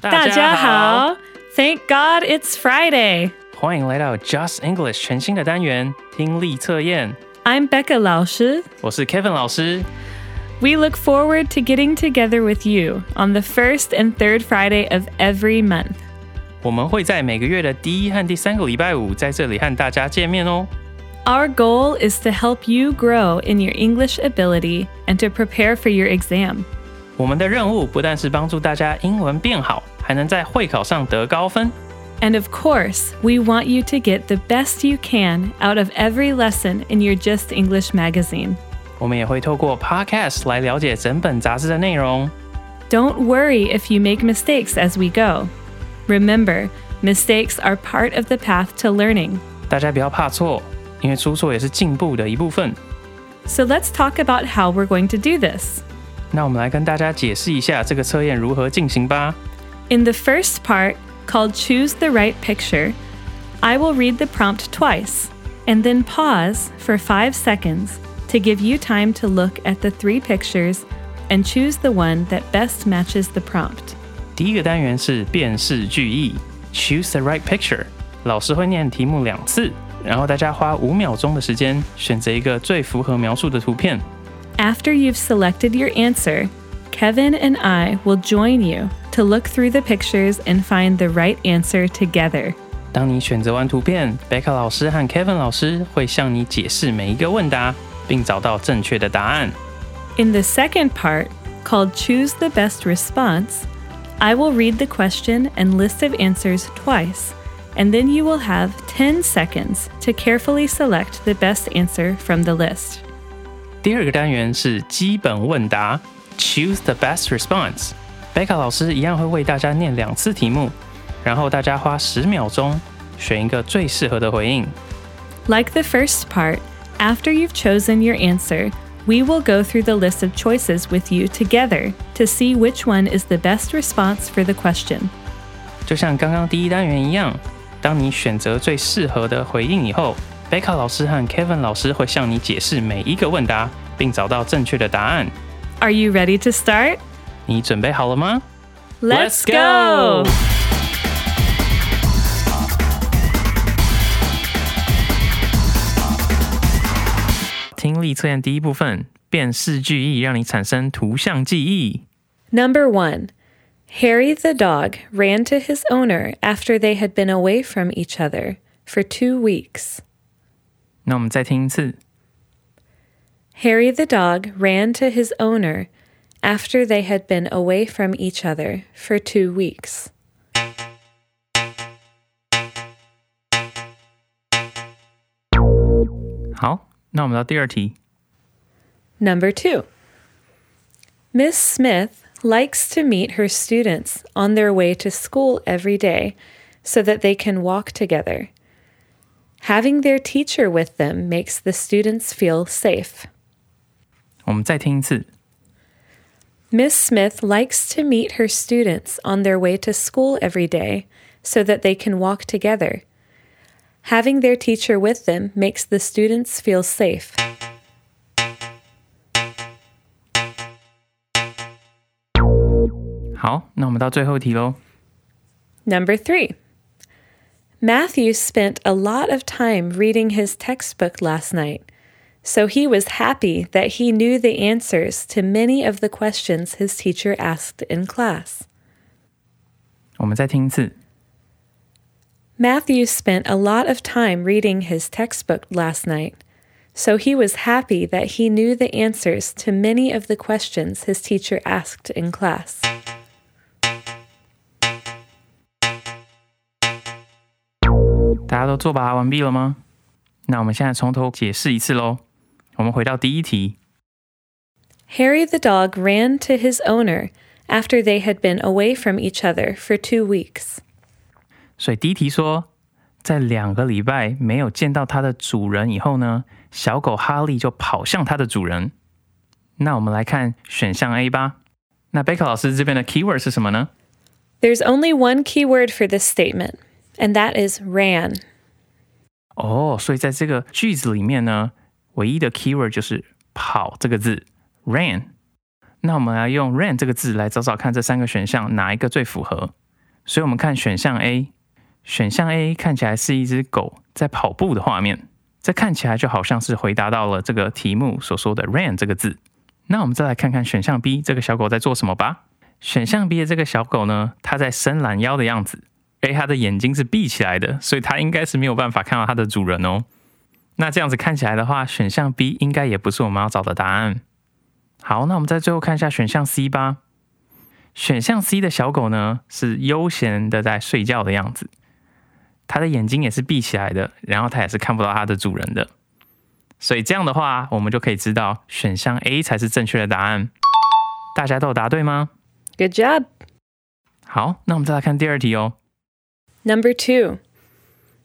大家好，Thank God it's Friday。欢迎来到 Just English 全新的单元听力测验。 I'm Becca 老师。我是 Kevin 老师。 We look forward to getting together with you on the first and third Friday of every month. 我们会在每个月的第一和第三个礼拜五在这里和大家见面哦。 Our goal is to help you grow in your English ability and to prepare for your exam. 我们的任务不但是帮助大家英文变好， 还能在会考上得高分。 And of course, we want you to get the best you can out of every lesson in your Just English magazine. 我们也会透过 Podcast 来了解整本杂志的内容。 Don't worry if you make mistakes as we go. Remember, mistakes are part of the path to learning. 大家不要怕错，因为出错也是进步的一部分。 So let's talk about how we're going to do this. 那我们来跟大家解释一下这个测验如何进行吧。 In the first part, called Choose the Right Picture, I will read the prompt twice and then pause for five seconds to give you time to look at the three pictures and choose the one that best matches the prompt. 第一个单元是辨识句意，Choose the right picture。老师会念题目两次，然后大家花五秒钟的时间选择一个最符合描述的图片。 After you've selected your answer, Kevin and I will join you to look through the pictures and find the right answer together. 当你选择完图片，贝卡老师和 Kevin 老师会向你解释每一个问答，并找到正确的答案。 In the second part, called Choose the Best Response, I will read the question and list of answers twice, and then you will have 10 seconds to carefully select the best answer from the list. 第二个单元是基本问答，Choose the best response。 贝卡老师一样会为大家念两次题目，然后大家花十秒钟选一个最适合的回应。 Like the first part, after you've chosen your answer, we will go through the list of choices with you together to see which one is the best response for the question. 就像刚刚第一单元一样，当你选择最适合的回应以后，贝卡老师和 Kevin 老师会向你解释每一个问答，并找到正确的答案。 Are you ready to start? 你准备好了吗？ Let's go! 听力测验第一部分，辨识句意，让你产生图像记忆。 Number one, Harry the dog ran to his owner after they had been away from each other for two weeks. 那我们再听一次。 Harry the dog ran to his owner after they had been away from each other for two weeks. 好，那我们到第二题。 Number two, Miss Smith likes to meet her students on their way to school every day so that they can walk together. Having their teacher with them makes the students feel safe. 我们再听一次。 Miss Smith likes to meet her students on their way to school every day so that they can walk together. Having their teacher with them makes the students feel safe. Number three. Matthew spent a lot of time reading his textbook last night so he was happy that he knew the answers to many of the questions his teacher asked in class. 我们再听一次。 Matthew spent a lot of time reading his textbook last night, so he was happy that he knew the answers to many of the questions his teacher asked in class. 大家都作答完毕了吗？那我们现在从头解释一次喽。 我们回到第一题。 Harry the dog ran to his owner after they had been away from each other for two weeks. 所以第一题说，在两个礼拜没有见到它的主人以后呢，小狗哈利就跑向它的主人。那我们来看选项 A 吧。那贝克老师这边的 keyword 是什么呢？ There's only one key word for this statement, and that is ran. 哦，所以在这个句子里面呢， 唯一的 keyword 就是“跑”这个字，ran。那我们来用 ran 这个字来找找看这三个选项哪一个最符合。所以我们看选项 A，选项 A 看起来是一只狗在跑步的画面，这看起来就好像是回答到了这个题目所说的 ran 这个字。那我们再来看看选项 B，这个小狗在做什么吧。选项 B 的这个小狗呢，它在伸懒腰的样子。诶，它的眼睛是闭起来的，所以它应该是没有办法看到它的主人哦。那这样子看起来的话，选项 B 应该也不是我们要找的答案。好，那我们再最后看一下选项 C 吧。选项 C 的小狗呢，是悠闲的在睡觉的样子，它的眼睛也是闭起来的，然后它也是看不到它的主人的。所以这样的话，我们就可以知道选项 A 才是正确的答案。大家都有答对吗？Good job. 好，那我们再来看第二题哦。Number two.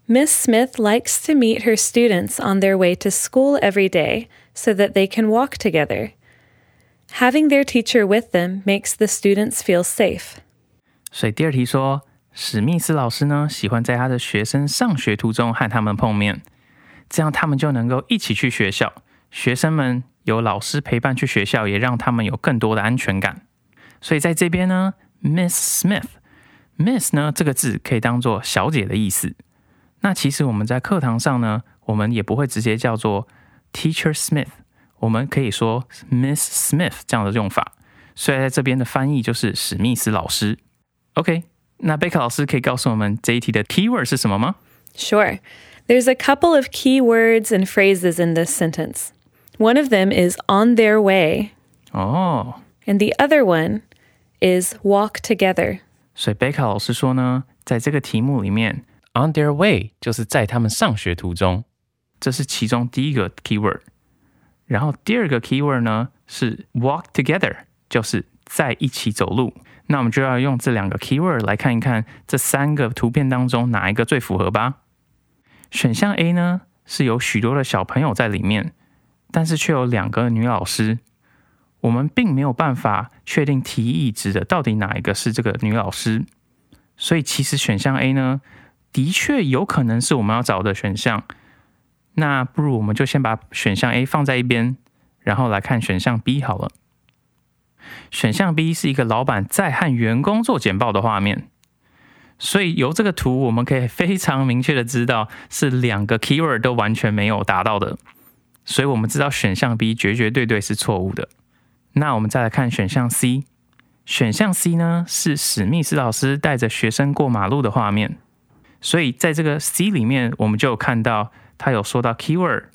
Miss Smith likes to meet her students on their way to school every day so that they can walk together. Having their teacher with them makes the students feel safe. 所以第二题说，史密斯老师呢喜欢在他的学生上学途中和他们碰面，这样他们就能够一起去学校。学生们有老师陪伴去学校，也让他们有更多的安全感。所以在这边呢，Miss Smith，Miss 呢这个字可以当做小姐的意思。 那其实我们在课堂上呢，我们也不会直接叫做 Teacher Smith，我们可以说 Miss Smith 这样的用法。所以在这边的翻译就是史密斯老师。OK，那贝克老师可以告诉我们这一题的 keyword 是什么吗？ Sure. There's a couple of key words and phrases in this sentence. One of them is on their way, 哦， and the other one is walk together. 所以贝克老师说呢，在这个题目里面 ，on their way 就是在他们上学途中，这是其中第一个 keyword。然后第二个 keyword 呢是 walk together，就是在一起走路。那我们就要用这两个 keyword 来看一看这三个图片当中哪一个最符合吧。选项 A 呢是有许多的小朋友在里面，但是却有两个女老师。我们并没有办法确定提议指的到底哪一个是这个女老师，所以其实选项 A 呢，的确有可能是我们要找的选项。那不如我们就先把选项 A 放在一边，然后来看选项 B 好了。选项 B 是一个老板在和员工做简报的画面，所以由这个图我们可以非常明确的知道是两个 keyword 都完全没有达到的，所以我们知道选项 B 绝绝对对是错误的。那我们再来看选项 C，选项 C 呢是史密斯老师带着学生过马路的画面，所以在这个 C 里面，我们就有看到他有说到 keyword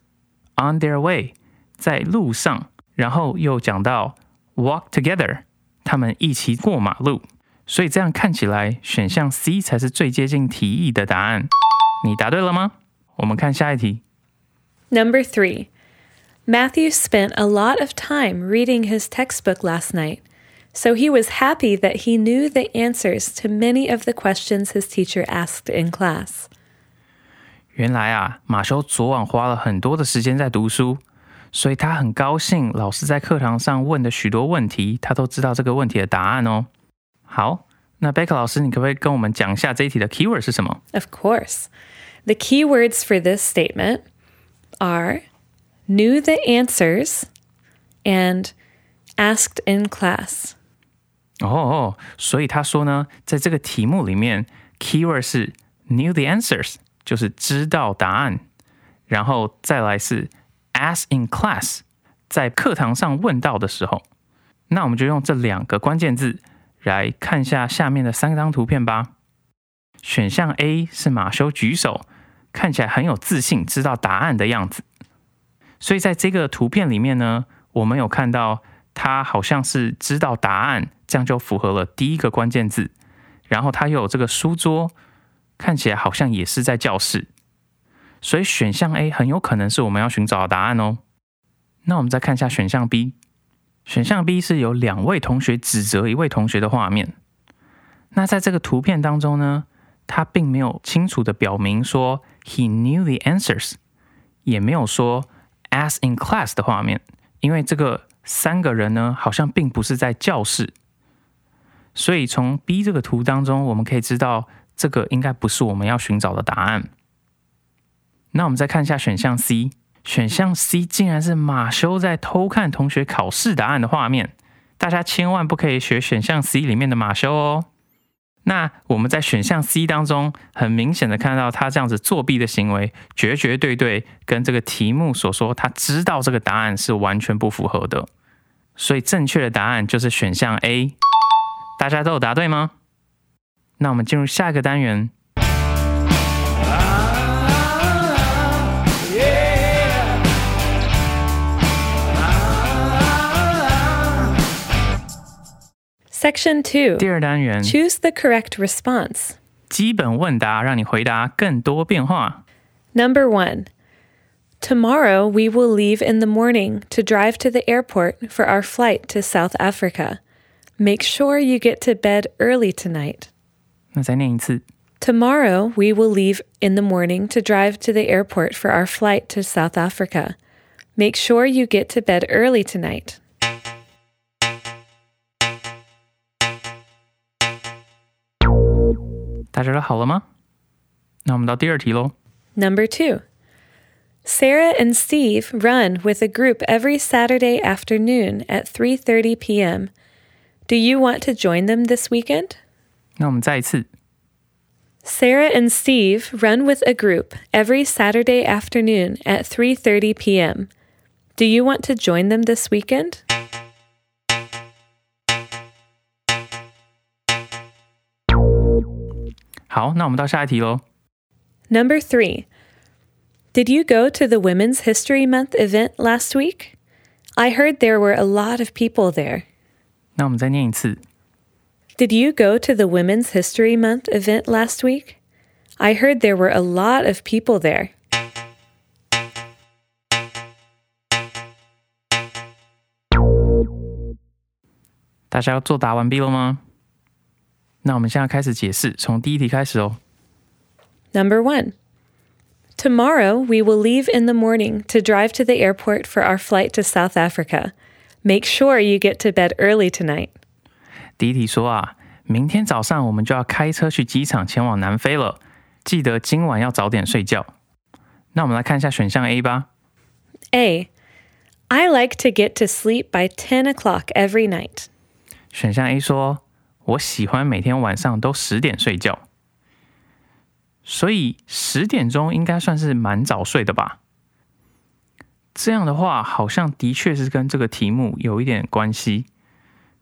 on their way，在路上，然后又讲到 walk together，他们一起过马路，所以这样看起来，选项 C 才是最接近题意的答案。你答对了吗？我们看下一题。 Number three. Matthew spent a lot of time reading his textbook last night, so he was happy that he knew the answers to many of the questions his teacher asked in class. 原来啊，马修昨晚花了很多的时间在读书，所以他很高兴老师在课堂上问的许多问题，他都知道这个问题的答案哦。好，那贝克老师，你可不可以跟我们讲一下这一题的 keyword 是什么？ Of course. The key words for this statement are knew the answers and asked in class. 哦哦，所以他说呢，在这个题目里面，keyword 是 knew the answers，就是知道答案，然后再来是 ask in class，在课堂上问到的时候，那我们就用这两个关键字来看一下下面的三张图片吧。选项 A 是马修举手，看起来很有自信，知道答案的样子。所以在这个图片里面呢，我们有看到他好像是知道答案，这样就符合了第一个关键字。然后他又有这个书桌，看起来好像也是在教室。所以选项 A 很有可能是我们要寻找的答案哦。那我们再看一下选项 B，选项 B 是有两位同学指责一位同学的画面。那在这个图片当中呢，他并没有清楚的表明说 he knew the answers，也没有说 as in class 的画面，因为这个三个人呢好像并不是在教室，所以从 B 这个图当中，我们可以知道这个应该不是我们要寻找的答案。那我们再看一下选项 C。选项 C 竟然是马修在偷看同学考试答案的画面，大家千万不可以学选项 C 里面的马修哦。那我们在选项 C 当中，很明显的看到他这样子作弊的行为，绝绝对对跟这个题目所说他知道这个答案是完全不符合的。所以正确的答案就是选项 A。大家都有答对吗？那我们进入下一个单元。Section 2第二单元 Choose the correct response. 基本问答，让你回答更多变化。 Number 1 Tomorrow we will leave in the morning to drive to the airport for our flight to South Africa. Make sure you get to bed early tonight. 那再念一次。 Tomorrow we will leave in the morning to drive to the airport for our flight to South Africa. Make sure you get to bed early tonight. 大家都好了吗？那我们到第二题喽。 Number two. Sarah and Steve run with a group every Saturday afternoon at 3:30 p.m. Do you want to join them this weekend? 那我们再一次。 Sarah and Steve run with a group every Saturday afternoon at 3:30 p.m. Do you want to join them this weekend? 好，那我们到下一题喽。 Number 3. Did you go to the Women's History Month event last week? I heard there were a lot of people there. 那我们再念一次。 Did you go to the Women's History Month event last week? I heard there were a lot of people there. 大家要作答完毕了吗？那我们现在开始解释，从第一题开始哦。 Number 1. Tomorrow we will leave in the morning to drive to the airport for our flight to South Africa. Make sure you get to bed early tonight. 第一题说啊，明天早上我们就要开车去机场前往南非了，记得今晚要早点睡觉。那我们来看一下选项 A 吧。 A. I like to get to sleep by 10 o'clock every night. 选项 A 说，我喜欢每天晚上都十点睡觉，所以十点钟应该算是蛮早睡的吧？ 这样的话，好像的确是跟这个题目有一点关系。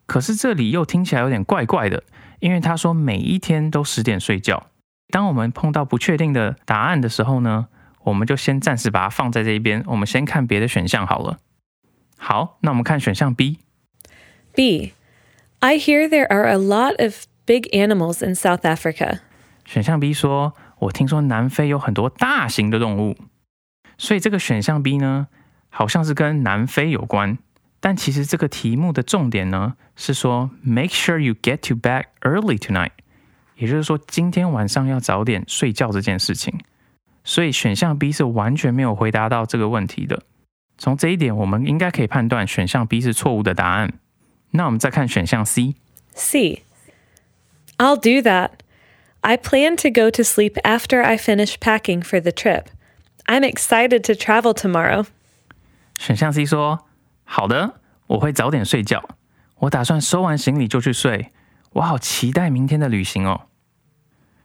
可是这里又听起来有点怪怪的，因为他说每一天都十点睡觉。当我们碰到不确定的答案的时候呢，我们就先暂时把它放在这一边，我们先看别的选项好了。好，那我们看选项 B。B. I hear there are a lot of big animals in South Africa. 选项 B 说：“我听说南非有很多大型的动物，所以这个选项 B 呢，好像是跟南非有关。但其实这个题目的重点呢，是说 make sure you get to bed early tonight，也就是说今天晚上要早点睡觉这件事情。所以选项 B 是完全没有回答到这个问题的。从这一点，我们应该可以判断选项 B 是错误的答案。那我们再看选项 C。 C. I'll do that. I plan to go to sleep after I finish packing for the trip. I'm excited to travel tomorrow. 选项 C 说：“好的，我会早点睡觉。我打算收完行李就去睡。我好期待明天的旅行哦。”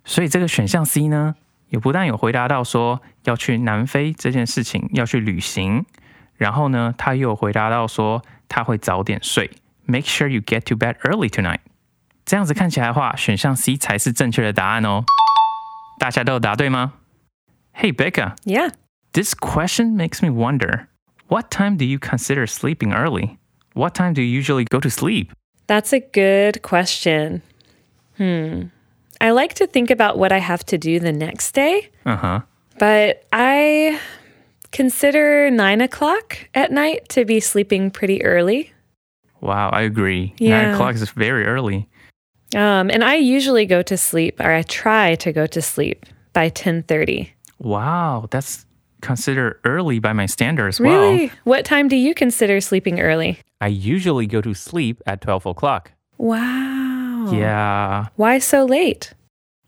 所以这个选项 C 呢，也不但有回答到说要去南非这件事情，要去旅行，然后呢，他又有回答到说他会早点睡，make sure you get to bed early tonight。这样子看起来的话，选项 C 才是正确的答案哦。大家都有答对吗？Hey Becca，Yeah. This question makes me wonder what time do you consider sleeping early? What time do you usually go to sleep? That's a good question. Hmm. I like to think about what I have to do the next day, Uh huh. but I consider nine o'clock at night to be sleeping pretty early. Wow, I agree. Yeah. Nine o'clock is very early. Um, and I usually go to sleep, or I try to go to sleep by 10:30. Wow, that's considered early by my standards. Wow. Really? What time do you consider sleeping early? I usually go to sleep at 12 o'clock. Wow. Yeah. Why so late?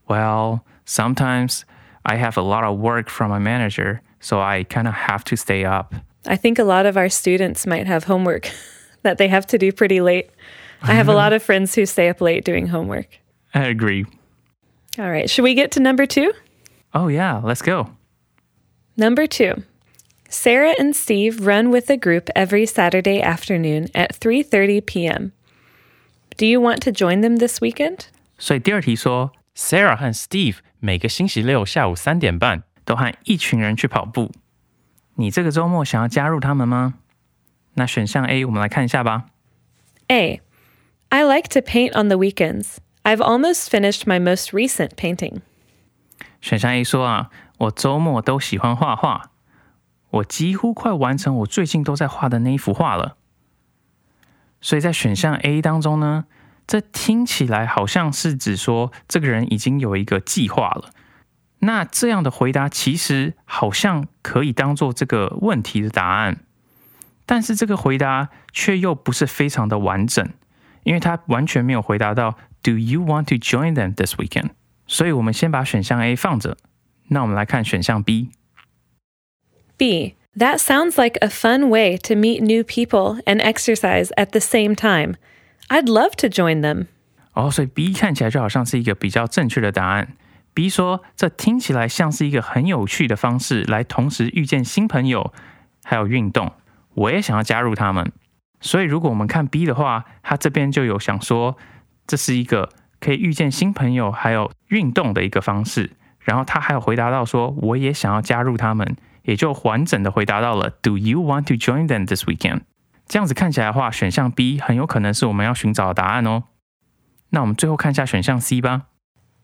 Well, sometimes I have a lot of work from my manager, so I kind of have to stay up. I think a lot of our students might have homework that they have to do pretty late. I have a lot of friends who stay up late doing homework. I agree. All right, should we get to number 2? Oh, yeah, let's go. Number 2. Sarah and Steve run with a group every Saturday afternoon at 3:30 p.m. Do you want to join them this weekend? 所以第二题说，Sarah 和 Steve 每个星期六下午三点半都和一群人去跑步。你这个周末想要加入他们吗？那选项 A 我们来看一下吧。 A. I like to paint on the weekends. I've almost finished my most recent painting. 选项 A 说啊， 我周末都喜欢画画，我几乎快完成我最近都在画的那一幅画了。所以在选项 A 当中呢，这听起来好像是指说这个人已经有一个计划了。那这样的回答其实好像可以当做这个问题的答案，但是这个回答却又不是非常的完整，因为他完全没有回答到 Do you want to join them this weekend？所以我们先把选项 A 放着，那我们来看选项 B。B. That sounds like a fun way to meet new people and exercise at the same time. I'd love to join them. 哦，所以 B 看起来就好像是一个比较正确的答案。B 说，这听起来像是一个很有趣的方式，来同时遇见新朋友，还有运动。我也想要加入他们。所以，如果我们看 B 的话，他这边就有想说，这是一个可以遇见新朋友还有运动的一个方式。然后他还有回答到说，我也想要加入他们，也就完整的回答到了 Do you want to join them this weekend？这样子看起来的话，选项 B 很有可能是我们要寻找的答案哦。那我们最后看一下选项 C 吧。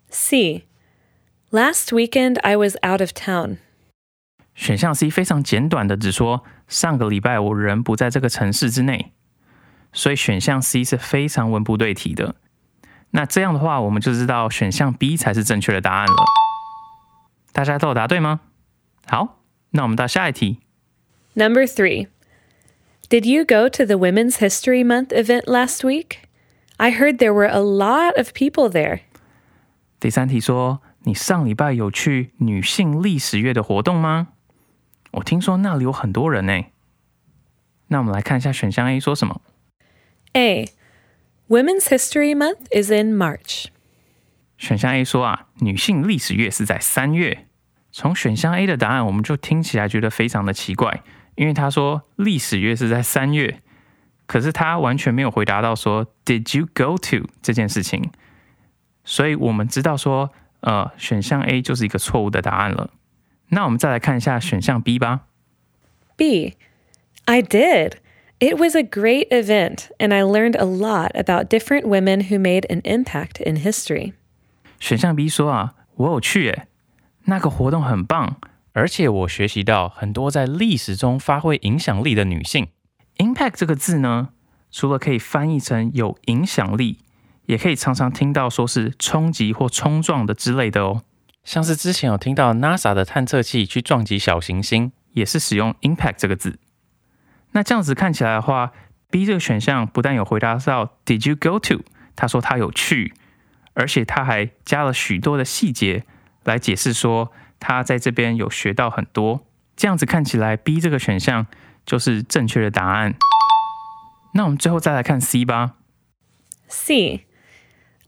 C. Last weekend I was out of town. 选项 C 非常简短的只说上个礼拜我人不在这个城市之内，所以选项 C 是非常文不对题的。那这样的话，我们就知道选项 B 才是正确的答案了。大家都有答对吗？好，那我们到下一题。 Number 3. Did you go to the Women's History Month event last week? I heard there were a lot of people there. 第三题说，你上礼拜有去女性历史月的活动吗？我听说那里有很多人呢。那我们来看一下选项 A 说什么。 A. Women's History Month is in March. 选项 A 说啊，女性历史月是在三月。从选项 A 的答案，我们就听起来觉得非常的奇怪，因为他说历史月是在三月，可是他完全没有回答到说 Did you go to 这件事情，所以我们知道说，呃，选项 A 就是一个错误的答案了。那我们再来看一下选项 B 吧。 B. I did. It was a great event, and I learned a lot about different women who made an impact in history. 选项 B 说啊，我有去诶，那个活动很棒，而且我学习到很多在历史中发挥影响力的女性。impact 这个字呢，除了可以翻译成有影响力，也可以常常听到说是冲击或冲撞的之类的哦。像是之前有听到 NASA 的探测器去撞击小行星，也是使用 impact 这个字。那这样子看起来的话，B 这个选项不但有回答到 Did you go to？他说他有去，而且他还加了许多的细节来解释说他在这边有学到很多。这样子看起来，B 这个选项就是正确的答案。那我们最后再来看 C 吧。C.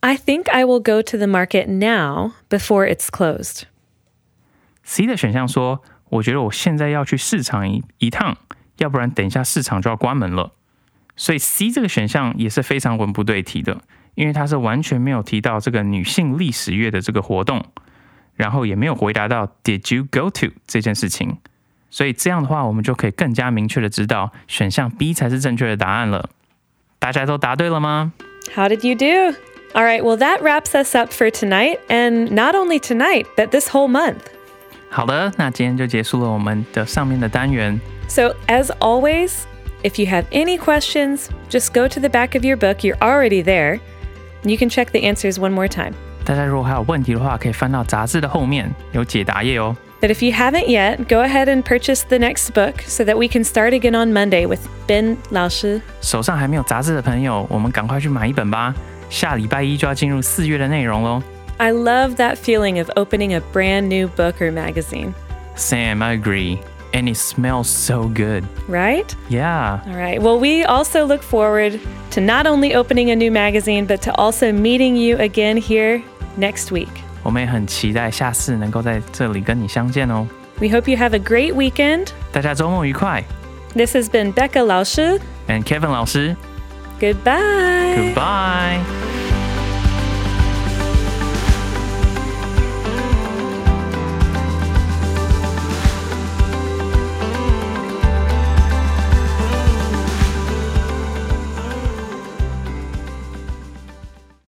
I think I will go to the market now before it's closed. C 的选项说，我觉得我现在要去市场一一趟，要不然等一下市场就要关门了。所以 C 这个选项也是非常文不对题的，因为它是完全没有提到这个女性历史月的这个活动，然后也没有回答到 Did you go to 这件事情。所以这样的话，我们就可以更加明确的知道选项 B 才是正确的答案了。大家都答对了吗？ How did you do? All right, well, that wraps us up for tonight, and not only tonight, but this whole month. 好的，那今天就结束了我们的上面的单元。 So, as always, if you have any questions, just go to the back of your book. You're already there. You can check the answers one more time. 大家如果还有问题的话，可以翻到杂志的后面，有解答页哦。 But if you haven't yet, go ahead and purchase the next book so that we can start again on Monday with Ben Lao Shi. 手上还没有杂志的朋友，我们赶快去买一本吧。下礼拜一就要进入四月的内容喽。 I love that feeling of opening a brand new book or magazine, Sam, I agree. And it smells so good. right? Yeah. All right. Well, we also look forward to not only opening a new magazine, but to also meeting you again here next week. 我们也很期待下次能够在这里跟你相见哦。 We hope you have a great weekend. 大家周末愉快。 This has been Becca Lao Shi. And Kevin 老师 Goodbye. Goodbye.